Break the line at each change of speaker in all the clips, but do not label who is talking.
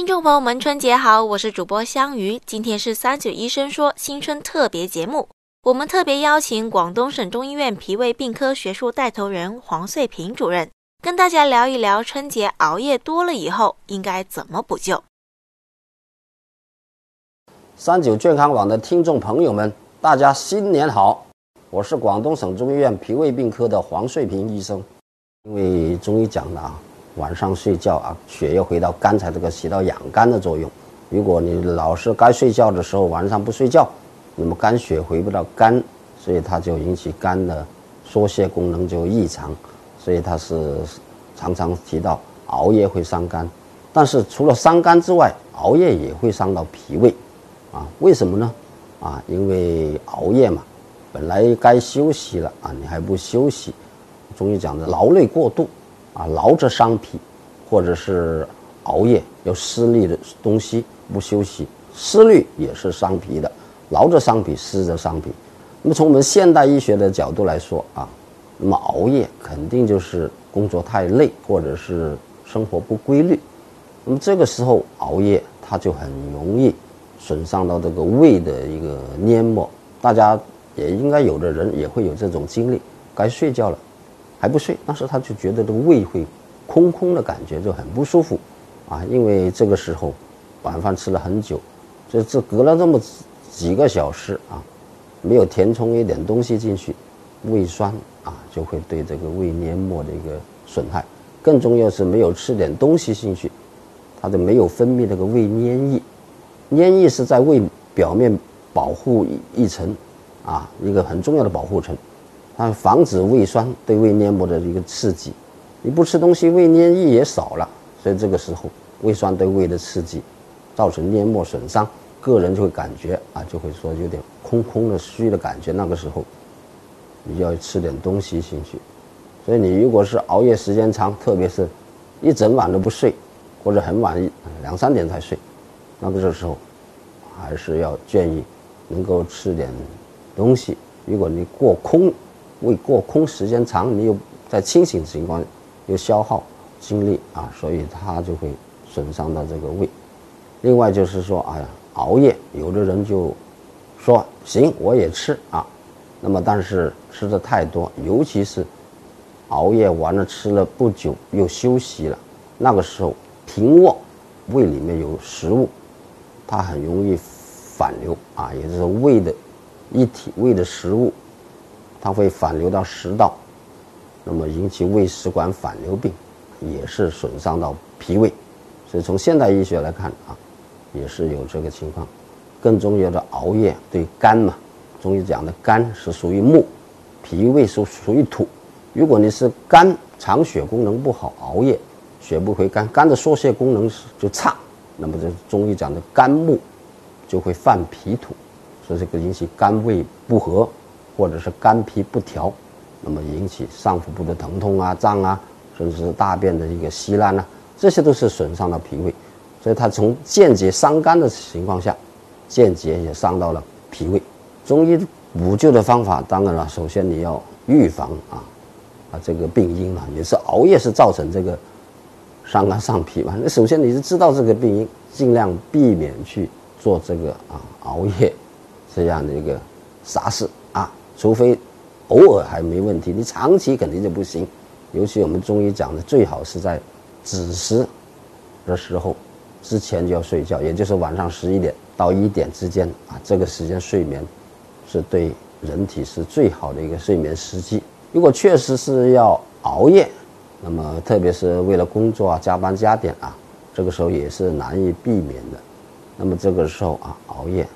听众朋友们，春节好！我是主播香鱼，今天是三九医生说新春特别节目，我们特别邀请广东省中医院脾胃病科学术带头人黄穗平主任，跟大家聊一聊春节熬夜多了以后应该怎么补救。
三九健康网的听众朋友们，大家新年好！我是广东省中医院脾胃病科的黄穗平医生。因为中医讲的啊，晚上睡觉啊，血液回到肝才这个起到养肝的作用。如果你老是该睡觉的时候晚上不睡觉，那么肝血回不到肝，所以它就引起肝的疏泄功能就异常，所以它是常常提到熬夜会伤肝。但是除了伤肝之外，熬夜也会伤到脾胃。啊，为什么呢？啊，因为熬夜嘛，本来该休息了啊，你还不休息，中医讲的劳累过度，啊，劳则伤脾，或者是熬夜要思虑的东西不休息，思虑也是伤脾的，劳则伤脾，失则伤脾。那么从我们现代医学的角度来说啊，那么熬夜肯定就是工作太累，或者是生活不规律，那么这个时候熬夜，它就很容易。损伤到这个胃的一个黏膜，大家也应该有的人也会有这种经历，该睡觉了，还不睡，但是他就觉得这个胃会空空的感觉就很不舒服，啊，因为这个时候晚饭吃了很久，这这隔了这么几个小时啊，没有填充一点东西进去，胃酸啊就会对这个胃黏膜的一个损害，更重要是没有吃点东西进去，它就没有分泌那个胃黏液。黏液是在胃表面保护一层，啊，一个很重要的保护层，它防止胃酸对胃黏膜的一个刺激。你不吃东西，胃黏液也少了，所以这个时候胃酸对胃的刺激，造成黏膜损伤，个人就会感觉啊，就会说有点空空的虚的感觉。那个时候，你要吃点东西进去。所以你如果是熬夜时间长，特别是一整晚都不睡，或者很晚两三点才睡。那么这时候，还是要建议能够吃点东西。如果你过空，胃过空时间长，你又在清醒情况又消耗精力啊，所以它就会损伤到这个胃。另外就是说，哎呀，熬夜，有的人就说行，我也吃啊。那么但是吃的太多，尤其是熬夜完了吃了不久又休息了，那个时候停卧，胃里面有食物。它很容易反流啊，也就是胃的一体胃的食物，它会反流到食道，那么引起胃食管反流病，也是损伤到脾胃。所以从现代医学来看啊，也是有这个情况。更重要的，熬夜对肝嘛，中医讲的肝是属于木，脾胃是属于土。如果你是肝藏血功能不好，熬夜血不回肝，肝的疏泄功能就差。那么这中医讲的肝木就会犯脾土，所以这个引起肝胃不和，或者是肝脾不调，那么引起上腹部的疼痛啊、胀啊，甚至是大便的一个稀烂啊，这些都是损伤了脾胃，所以它从间接伤肝的情况下，间接也伤到了脾胃。中医补救的方法，当然了，首先你要预防啊啊这个病因嘛，也是熬夜是造成这个。伤肝伤脾嘛，那首先你是知道这个病因，尽量避免去做这个啊熬夜这样的一个傻事，除非偶尔还没问题，你长期肯定就不行。尤其我们中医讲的，最好是在子时的时候之前就要睡觉，也就是晚上十一点到一点之间啊，这个时间睡眠是对人体是最好的一个睡眠时机。如果确实是要熬夜，那么，特别是为了工作啊、加班加点啊，这个时候也是难以避免的。那么这个时候啊，熬夜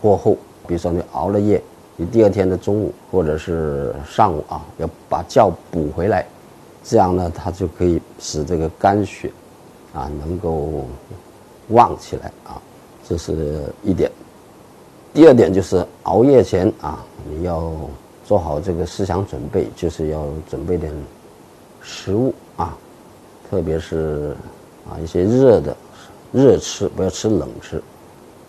过后，比如说你熬了夜，你第二天的中午或者是上午啊，要把觉补回来，这样呢，它就可以使这个肝血啊能够旺起来啊，这是一点。第二点就是熬夜前啊，你要做好这个思想准备，就是要准备点。食物啊，特别是啊一些热的热吃，不要吃冷吃。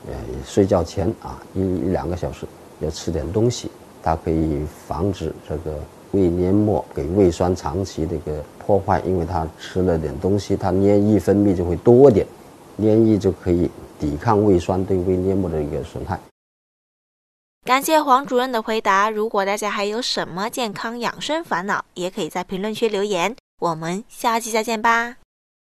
呃，睡觉前啊一一两个小时要吃点东西，它可以防止这个胃黏膜给胃酸长期的一个破坏，因为它吃了点东西，它黏液分泌就会多点，黏液就可以抵抗胃酸对胃黏膜的一个损害。
感谢黄主任的回答。如果大家还有什么健康养生烦恼，也可以在评论区留言。我们下期再见吧。